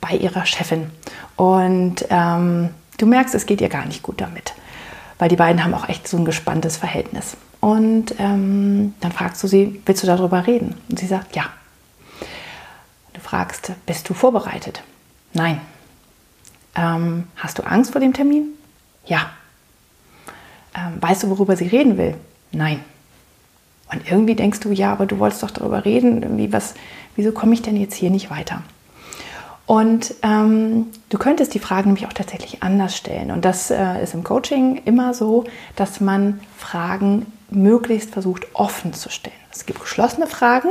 bei ihrer Chefin. Und ähm, du merkst, es geht ihr gar nicht gut damit, weil die beiden haben auch echt so ein gespanntes Verhältnis. Und ähm, dann fragst du sie, willst du darüber reden? Und sie sagt, ja. Du fragst, bist du vorbereitet? Nein. Ähm, hast du Angst vor dem Termin? Ja. Ähm, weißt du, worüber sie reden will? Nein. Und irgendwie denkst du, ja, aber du wolltest doch darüber reden. Irgendwie was, wieso komme ich denn jetzt hier nicht weiter? Und ähm, du könntest die Fragen nämlich auch tatsächlich anders stellen. Und das äh, ist im Coaching immer so, dass man Fragen möglichst versucht offen zu stellen. Es gibt geschlossene Fragen.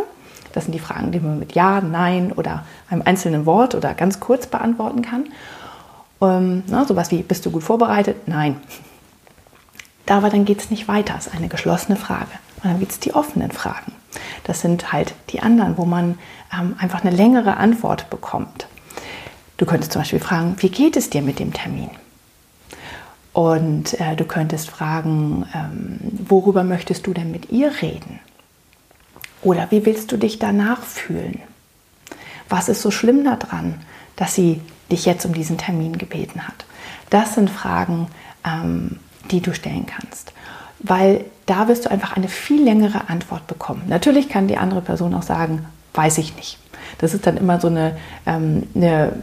Das sind die Fragen, die man mit Ja, Nein oder einem einzelnen Wort oder ganz kurz beantworten kann. Ähm, na, sowas wie, bist du gut vorbereitet? Nein. Aber dann geht es nicht weiter. Es ist eine geschlossene Frage. Und dann gibt es die offenen Fragen. Das sind halt die anderen, wo man ähm, einfach eine längere Antwort bekommt. Du könntest zum Beispiel fragen, wie geht es dir mit dem Termin? Und äh, du könntest fragen, ähm, worüber möchtest du denn mit ihr reden? Oder wie willst du dich danach fühlen? Was ist so schlimm daran, dass sie dich jetzt um diesen Termin gebeten hat? Das sind Fragen, ähm, die du stellen kannst. Weil da wirst du einfach eine viel längere Antwort bekommen. Natürlich kann die andere Person auch sagen, weiß ich nicht. Das ist dann immer so eine, ähm, eine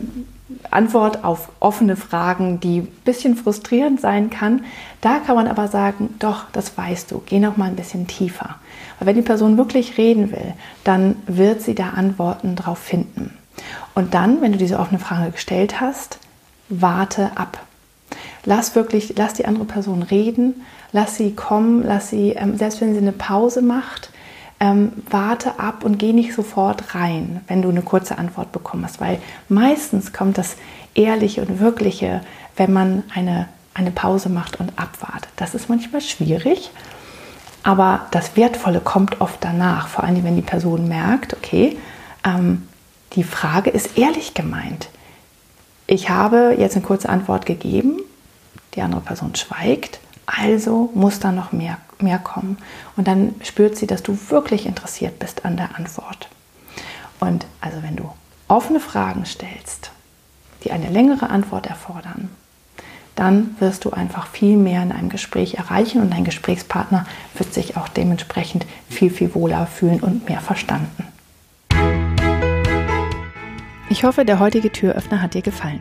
Antwort auf offene Fragen, die ein bisschen frustrierend sein kann. Da kann man aber sagen, doch, das weißt du, geh noch mal ein bisschen tiefer. Weil wenn die Person wirklich reden will, dann wird sie da Antworten drauf finden. Und dann, wenn du diese offene Frage gestellt hast, warte ab. Lass wirklich, lass die andere Person reden, lass sie kommen, lass sie, ähm, selbst wenn sie eine Pause macht, ähm, warte ab und geh nicht sofort rein, wenn du eine kurze Antwort bekommst, weil meistens kommt das Ehrliche und Wirkliche, wenn man eine, eine Pause macht und abwartet. Das ist manchmal schwierig, aber das Wertvolle kommt oft danach, vor allem wenn die Person merkt, okay, ähm, die Frage ist ehrlich gemeint. Ich habe jetzt eine kurze Antwort gegeben, die andere Person schweigt, also muss da noch mehr mehr kommen. Und dann spürt sie, dass du wirklich interessiert bist an der Antwort. Und also wenn du offene Fragen stellst, die eine längere Antwort erfordern, dann wirst du einfach viel mehr in einem Gespräch erreichen und dein Gesprächspartner wird sich auch dementsprechend viel, viel wohler fühlen und mehr verstanden. Ich hoffe, der heutige Türöffner hat dir gefallen.